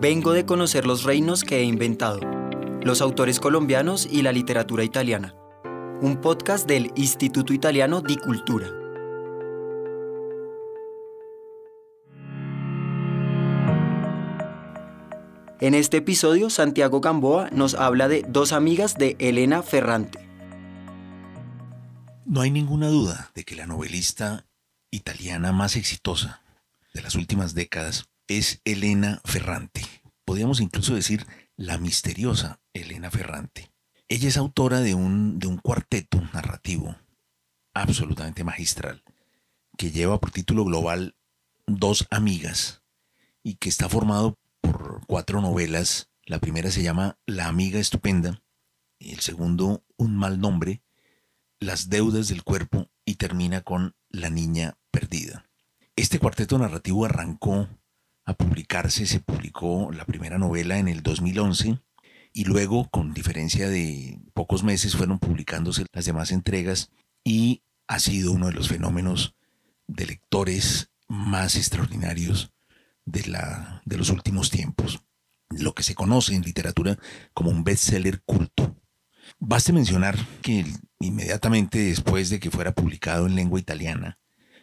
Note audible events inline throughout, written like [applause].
Vengo de conocer los reinos que he inventado, los autores colombianos y la literatura italiana. Un podcast del Instituto Italiano di Cultura. En este episodio, Santiago Gamboa nos habla de dos amigas de Elena Ferrante. No hay ninguna duda de que la novelista italiana más exitosa de las últimas décadas es Elena Ferrante. Podríamos incluso decir la misteriosa Elena Ferrante. Ella es autora de un, de un cuarteto narrativo absolutamente magistral que lleva por título global Dos Amigas y que está formado por cuatro novelas. La primera se llama La Amiga Estupenda, el segundo Un Mal Nombre, Las Deudas del Cuerpo y termina con La Niña Perdida. Este cuarteto narrativo arrancó a publicarse, se publicó la primera novela en el 2011 y luego, con diferencia de pocos meses, fueron publicándose las demás entregas y ha sido uno de los fenómenos de lectores más extraordinarios de, la, de los últimos tiempos. Lo que se conoce en literatura como un bestseller culto. Baste mencionar que inmediatamente después de que fuera publicado en lengua italiana,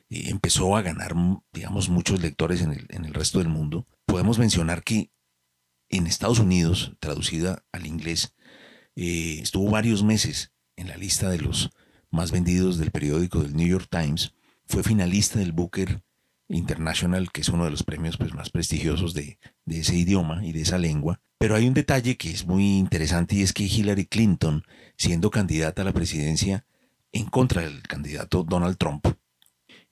empezó a ganar, digamos, muchos lectores en el, resto del mundo. Podemos mencionar que en Estados Unidos, traducida al inglés, eh, estuvo varios meses en la lista de los más vendidos del periódico del New York Times. Fue finalista del Booker International, que es uno de los premios pues, más prestigiosos de, de ese idioma y de esa lengua. Pero hay un detalle que es muy interesante y es que Hillary Clinton, siendo candidata a la presidencia en contra del candidato Donald Trump,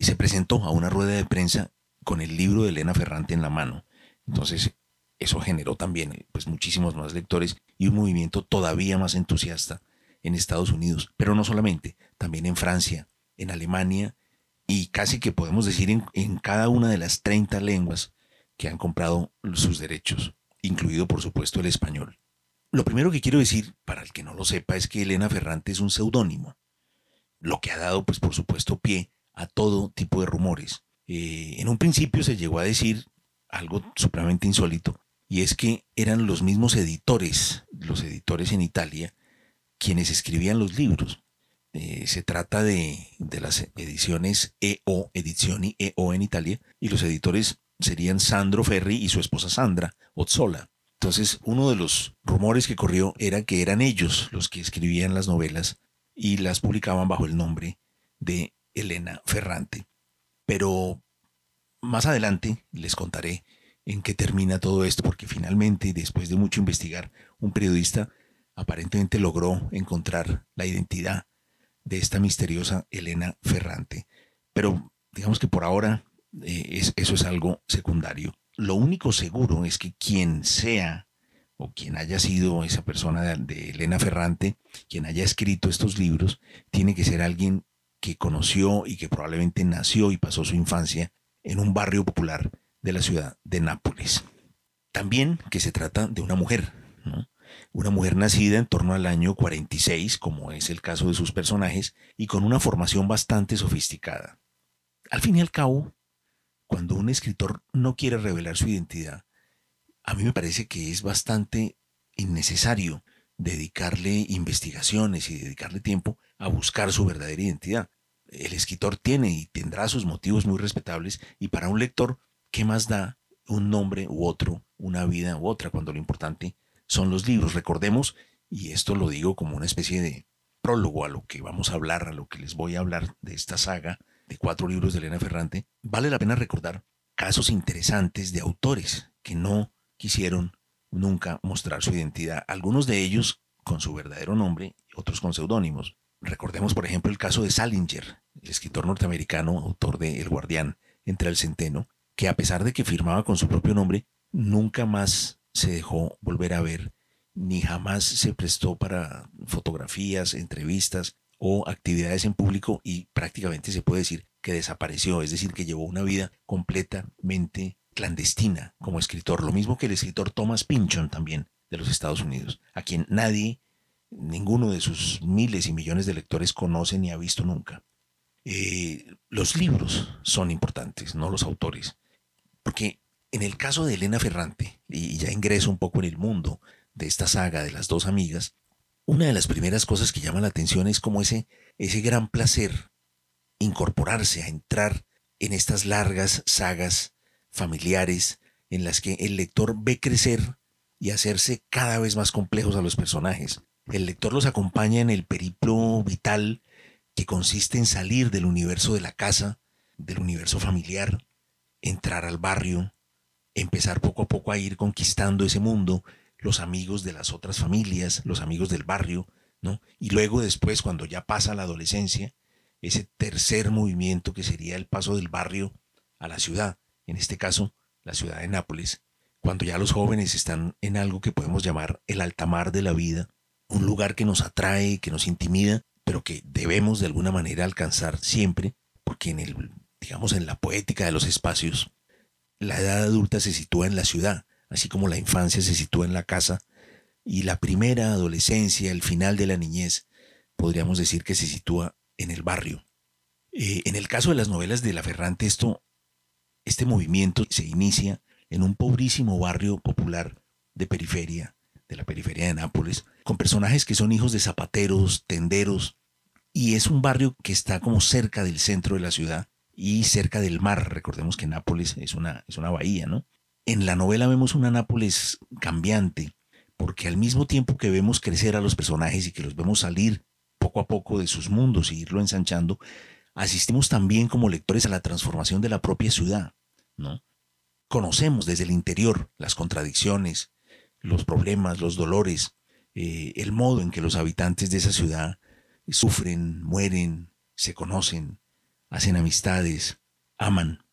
se presentó a una rueda de prensa con el libro de Elena Ferrante en la mano. Entonces, eso generó también pues, muchísimos más lectores y un movimiento todavía más entusiasta en Estados Unidos, pero no solamente, también en Francia, en Alemania y casi que podemos decir en, en cada una de las 30 lenguas que han comprado sus derechos, incluido por supuesto el español. Lo primero que quiero decir, para el que no lo sepa, es que Elena Ferrante es un seudónimo, lo que ha dado, pues por supuesto, pie a todo tipo de rumores. Eh, en un principio se llegó a decir algo supremamente insólito, y es que eran los mismos editores, los editores en Italia, quienes escribían los libros. Eh, se trata de, de, las ediciones EO, Edizioni EO en Italia, y los editores serían Sandro Ferri y su esposa Sandra Ozzola. Entonces, uno de los rumores que corrió era que eran ellos los que escribían las novelas y las publicaban bajo el nombre de Elena Ferrante. Pero más adelante les contaré en qué termina todo esto, porque finalmente, después de mucho investigar, un periodista aparentemente logró encontrar la identidad de esta misteriosa Elena Ferrante. Pero digamos que por ahora eh, eso es algo secundario. Lo único seguro es que quien sea o quien haya sido esa persona de Elena Ferrante, quien haya escrito estos libros, tiene que ser alguien que conoció y que probablemente nació y pasó su infancia en un barrio popular de la ciudad de Nápoles. También que se trata de una mujer, una mujer nacida en torno al año 46, como es el caso de sus personajes, y con una formación bastante sofisticada. Al fin y al cabo, cuando un escritor no quiere revelar su identidad, a mí me parece que es bastante innecesario dedicarle investigaciones y dedicarle tiempo a buscar su verdadera identidad. El escritor tiene y tendrá sus motivos muy respetables y para un lector, ¿qué más da un nombre u otro, una vida u otra, cuando lo importante son los libros? Recordemos, y esto lo digo como una especie de prólogo a lo que vamos a hablar, a lo que les voy a hablar de esta saga de cuatro libros de Elena Ferrante, vale la pena recordar casos interesantes de autores que no quisieron nunca mostrar su identidad, algunos de ellos con su verdadero nombre, otros con seudónimos. Recordemos, por ejemplo, el caso de Salinger, el escritor norteamericano, autor de El Guardián entre el Centeno, que a pesar de que firmaba con su propio nombre, nunca más se dejó volver a ver, ni jamás se prestó para fotografías, entrevistas o actividades en público y prácticamente se puede decir que desapareció, es decir, que llevó una vida completamente clandestina como escritor, lo mismo que el escritor Thomas Pynchon también de los Estados Unidos, a quien nadie, ninguno de sus miles y millones de lectores conoce ni ha visto nunca. Eh, los libros son importantes, no los autores, porque en el caso de Elena Ferrante, y ya ingreso un poco en el mundo de esta saga de las dos amigas, una de las primeras cosas que llama la atención es como ese, ese gran placer incorporarse, a entrar en estas largas sagas familiares en las que el lector ve crecer y hacerse cada vez más complejos a los personajes. El lector los acompaña en el periplo vital que consiste en salir del universo de la casa, del universo familiar, entrar al barrio, empezar poco a poco a ir conquistando ese mundo, los amigos de las otras familias, los amigos del barrio, ¿no? Y luego después, cuando ya pasa la adolescencia, ese tercer movimiento que sería el paso del barrio a la ciudad, en este caso, la ciudad de Nápoles, cuando ya los jóvenes están en algo que podemos llamar el altamar de la vida, un lugar que nos atrae, que nos intimida, pero que debemos de alguna manera alcanzar siempre, porque en el, digamos, en la poética de los espacios, la edad adulta se sitúa en la ciudad, así como la infancia se sitúa en la casa, y la primera adolescencia, el final de la niñez, podríamos decir que se sitúa en el barrio. Eh, en el caso de las novelas de La Ferrante, esto, este movimiento se inicia en un pobrísimo barrio popular de periferia, de la periferia de Nápoles, con personajes que son hijos de zapateros, tenderos, y es un barrio que está como cerca del centro de la ciudad y cerca del mar. Recordemos que Nápoles es una, es una bahía, ¿no? En la novela vemos una Nápoles cambiante, porque al mismo tiempo que vemos crecer a los personajes y que los vemos salir poco a poco de sus mundos y irlo ensanchando, asistimos también como lectores a la transformación de la propia ciudad, ¿no? Conocemos desde el interior las contradicciones, los problemas, los dolores, eh, el modo en que los habitantes de esa ciudad sufren, mueren, se conocen, hacen amistades, aman.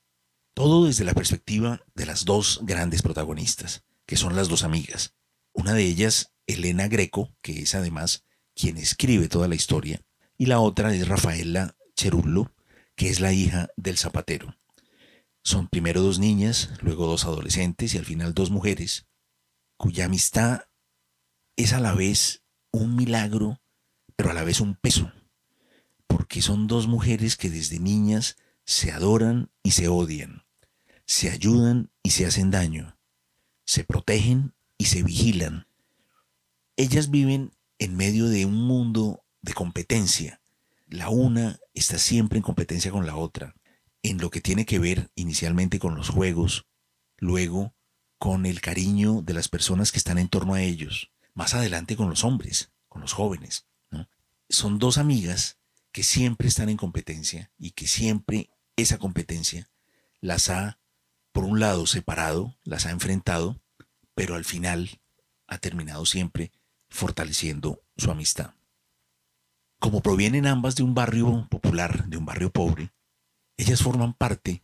Todo desde la perspectiva de las dos grandes protagonistas, que son las dos amigas. Una de ellas, Elena Greco, que es además quien escribe toda la historia, y la otra es Rafaela Cherullo, que es la hija del zapatero. Son primero dos niñas, luego dos adolescentes y al final dos mujeres, cuya amistad es a la vez un milagro, pero a la vez un peso, porque son dos mujeres que desde niñas se adoran y se odian, se ayudan y se hacen daño, se protegen y se vigilan. Ellas viven en medio de un mundo de competencia. La una está siempre en competencia con la otra, en lo que tiene que ver inicialmente con los juegos, luego con el cariño de las personas que están en torno a ellos, más adelante con los hombres, con los jóvenes. Son dos amigas que siempre están en competencia y que siempre esa competencia las ha, por un lado, separado, las ha enfrentado, pero al final ha terminado siempre fortaleciendo su amistad. Como provienen ambas de un barrio popular, de un barrio pobre, ellas forman parte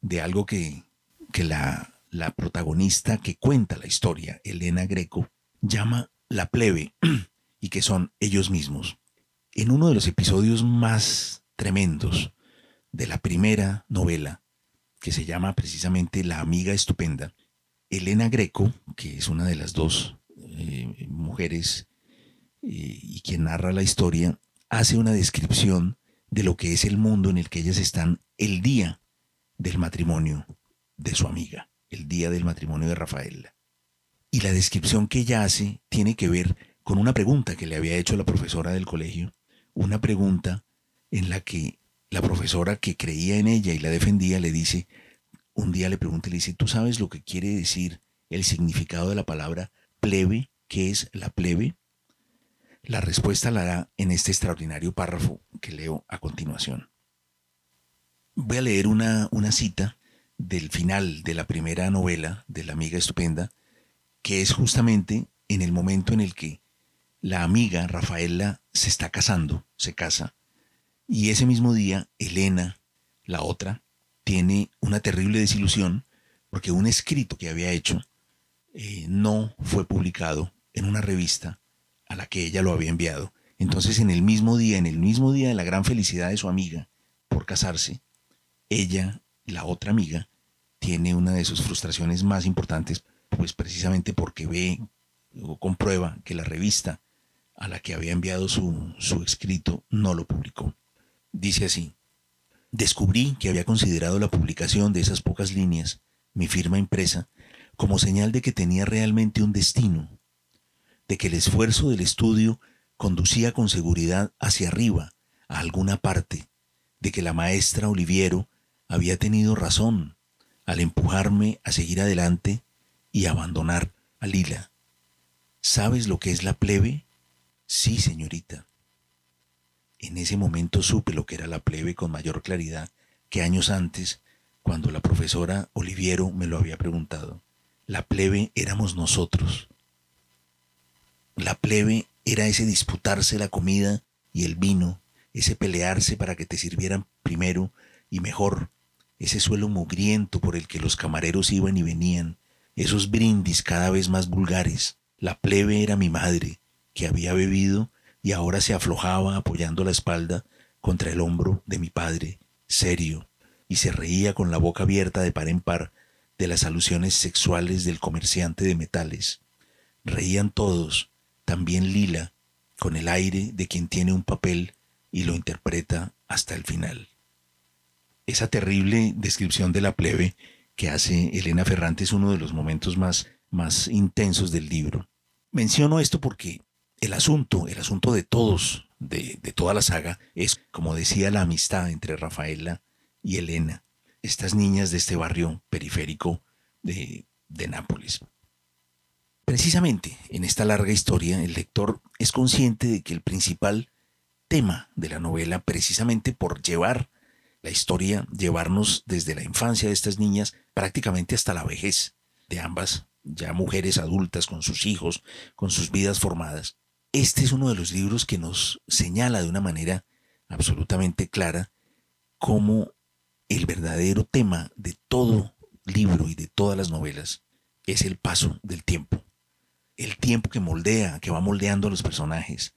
de algo que, que la, la protagonista que cuenta la historia, Elena Greco, llama la plebe [clears throat] y que son ellos mismos. En uno de los episodios más tremendos de la primera novela, que se llama precisamente La amiga estupenda, Elena Greco, que es una de las dos eh, mujeres y quien narra la historia, hace una descripción de lo que es el mundo en el que ellas están el día del matrimonio de su amiga, el día del matrimonio de Rafaela. Y la descripción que ella hace tiene que ver con una pregunta que le había hecho la profesora del colegio, una pregunta en la que la profesora que creía en ella y la defendía le dice, un día le pregunta y le dice, ¿tú sabes lo que quiere decir el significado de la palabra plebe? ¿Qué es la plebe? La respuesta la da en este extraordinario párrafo que leo a continuación. Voy a leer una, una cita del final de la primera novela de la amiga estupenda, que es justamente en el momento en el que la amiga Rafaela se está casando, se casa, y ese mismo día Elena, la otra, tiene una terrible desilusión porque un escrito que había hecho eh, no fue publicado en una revista a la que ella lo había enviado. Entonces en el mismo día, en el mismo día de la gran felicidad de su amiga por casarse, ella, la otra amiga, tiene una de sus frustraciones más importantes, pues precisamente porque ve o comprueba que la revista a la que había enviado su, su escrito no lo publicó. Dice así, descubrí que había considerado la publicación de esas pocas líneas, mi firma impresa, como señal de que tenía realmente un destino, de que el esfuerzo del estudio conducía con seguridad hacia arriba, a alguna parte, de que la maestra Oliviero había tenido razón al empujarme a seguir adelante y abandonar a Lila. ¿Sabes lo que es la plebe? Sí, señorita. En ese momento supe lo que era la plebe con mayor claridad que años antes, cuando la profesora Oliviero me lo había preguntado. La plebe éramos nosotros. La plebe era ese disputarse la comida y el vino, ese pelearse para que te sirvieran primero y mejor, ese suelo mugriento por el que los camareros iban y venían, esos brindis cada vez más vulgares. La plebe era mi madre, que había bebido y ahora se aflojaba apoyando la espalda contra el hombro de mi padre, serio, y se reía con la boca abierta de par en par de las alusiones sexuales del comerciante de metales. Reían todos, también Lila, con el aire de quien tiene un papel y lo interpreta hasta el final. Esa terrible descripción de la plebe que hace Elena Ferrante es uno de los momentos más, más intensos del libro. Menciono esto porque el asunto, el asunto de todos, de, de toda la saga, es, como decía, la amistad entre Rafaela y Elena, estas niñas de este barrio periférico de, de Nápoles. Precisamente en esta larga historia, el lector es consciente de que el principal tema de la novela, precisamente por llevar la historia, llevarnos desde la infancia de estas niñas prácticamente hasta la vejez de ambas, ya mujeres adultas con sus hijos, con sus vidas formadas. Este es uno de los libros que nos señala de una manera absolutamente clara cómo el verdadero tema de todo libro y de todas las novelas es el paso del tiempo. El tiempo que moldea, que va moldeando a los personajes,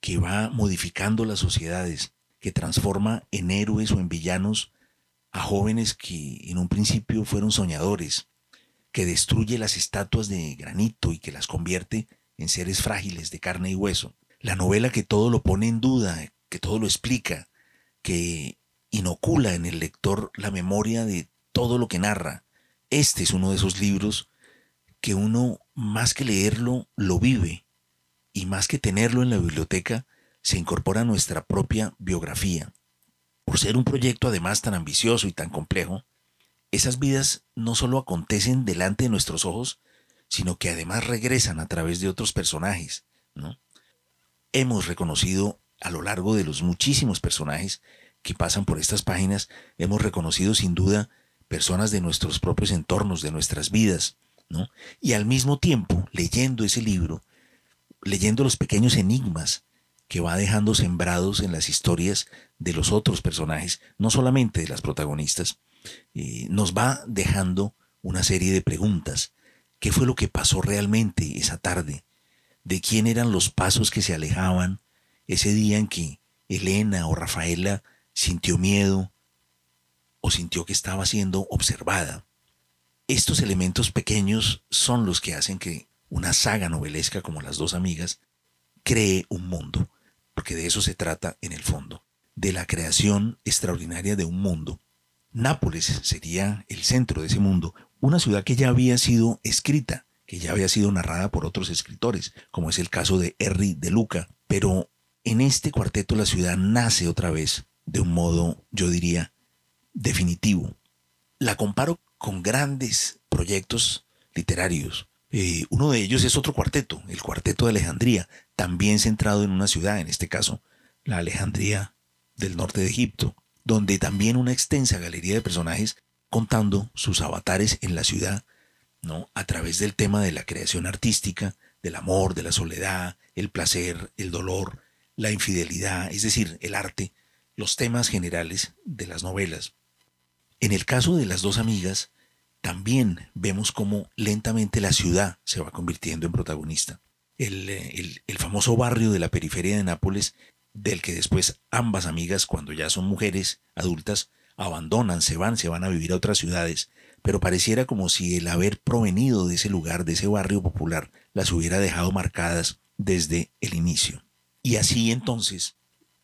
que va modificando las sociedades, que transforma en héroes o en villanos a jóvenes que en un principio fueron soñadores, que destruye las estatuas de granito y que las convierte en seres frágiles de carne y hueso. La novela que todo lo pone en duda, que todo lo explica, que inocula en el lector la memoria de todo lo que narra. Este es uno de esos libros que uno, más que leerlo, lo vive, y más que tenerlo en la biblioteca, se incorpora nuestra propia biografía. Por ser un proyecto además tan ambicioso y tan complejo, esas vidas no solo acontecen delante de nuestros ojos, sino que además regresan a través de otros personajes. ¿no? Hemos reconocido a lo largo de los muchísimos personajes que pasan por estas páginas, hemos reconocido sin duda personas de nuestros propios entornos, de nuestras vidas, ¿no? Y al mismo tiempo, leyendo ese libro, leyendo los pequeños enigmas que va dejando sembrados en las historias de los otros personajes, no solamente de las protagonistas, eh, nos va dejando una serie de preguntas. ¿Qué fue lo que pasó realmente esa tarde? ¿De quién eran los pasos que se alejaban ese día en que Elena o Rafaela sintió miedo o sintió que estaba siendo observada? Estos elementos pequeños son los que hacen que una saga novelesca como Las dos amigas cree un mundo porque de eso se trata en el fondo, de la creación extraordinaria de un mundo. Nápoles sería el centro de ese mundo, una ciudad que ya había sido escrita, que ya había sido narrada por otros escritores, como es el caso de Henry de Luca, pero en este cuarteto la ciudad nace otra vez de un modo, yo diría, definitivo. La comparo con grandes proyectos literarios eh, uno de ellos es otro cuarteto, el Cuarteto de Alejandría, también centrado en una ciudad, en este caso, la Alejandría del norte de Egipto, donde también una extensa galería de personajes contando sus avatares en la ciudad, ¿no? A través del tema de la creación artística, del amor, de la soledad, el placer, el dolor, la infidelidad, es decir, el arte, los temas generales de las novelas. En el caso de las dos amigas, también vemos cómo lentamente la ciudad se va convirtiendo en protagonista. Eh, el, el, famoso barrio de la periferia de Nápoles, del que después ambas amigas, cuando ya son mujeres adultas, abandonan, se van, se van a vivir a otras ciudades, pero pareciera como si el haber provenido de ese lugar, de ese barrio popular, las hubiera dejado marcadas desde el inicio. Y así entonces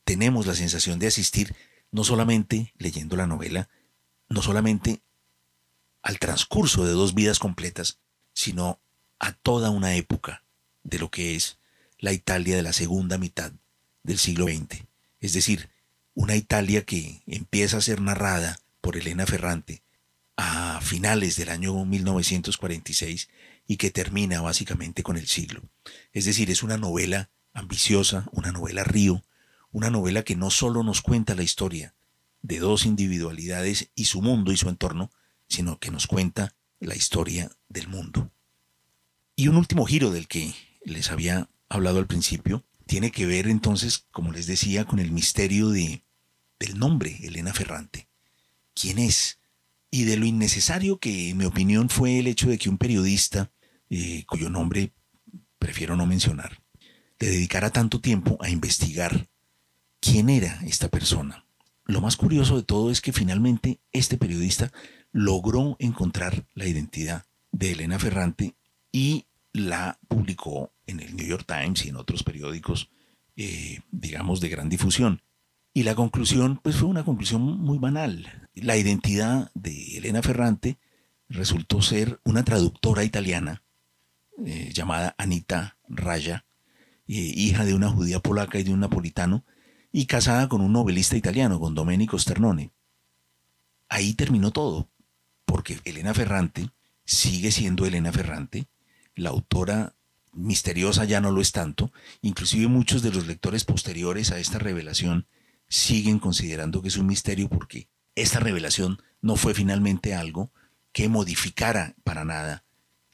tenemos la sensación de asistir no solamente leyendo la novela, no solamente al transcurso de dos vidas completas, sino a toda una época de lo que es la Italia de la segunda mitad del siglo XX. Es decir, una Italia que empieza a ser narrada por Elena Ferrante a finales del año 1946 y que termina básicamente con el siglo. Es decir, es una novela ambiciosa, una novela río, una novela que no solo nos cuenta la historia de dos individualidades y su mundo y su entorno, sino que nos cuenta la historia del mundo. Y un último giro del que les había hablado al principio tiene que ver entonces, como les decía, con el misterio de, del nombre Elena Ferrante. ¿Quién es? Y de lo innecesario que, en mi opinión, fue el hecho de que un periodista, eh, cuyo nombre prefiero no mencionar, le dedicara tanto tiempo a investigar quién era esta persona. Lo más curioso de todo es que finalmente este periodista logró encontrar la identidad de Elena Ferrante y la publicó en el New York Times y en otros periódicos, eh, digamos, de gran difusión. Y la conclusión, pues fue una conclusión muy banal. La identidad de Elena Ferrante resultó ser una traductora italiana eh, llamada Anita Raya, eh, hija de una judía polaca y de un napolitano, y casada con un novelista italiano, con Domenico Sternone. Ahí terminó todo, porque Elena Ferrante sigue siendo Elena Ferrante, la autora misteriosa ya no lo es tanto, inclusive muchos de los lectores posteriores a esta revelación siguen considerando que es un misterio porque esta revelación no fue finalmente algo que modificara para nada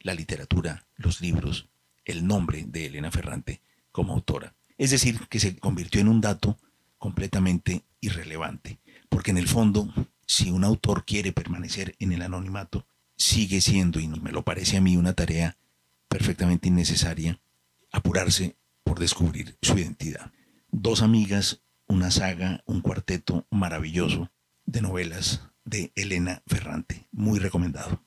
la literatura, los libros, el nombre de Elena Ferrante como autora. Es decir, que se convirtió en un dato completamente irrelevante, porque en el fondo, si un autor quiere permanecer en el anonimato, sigue siendo, y me lo parece a mí, una tarea perfectamente innecesaria, apurarse por descubrir su identidad. Dos amigas, una saga, un cuarteto maravilloso de novelas de Elena Ferrante, muy recomendado.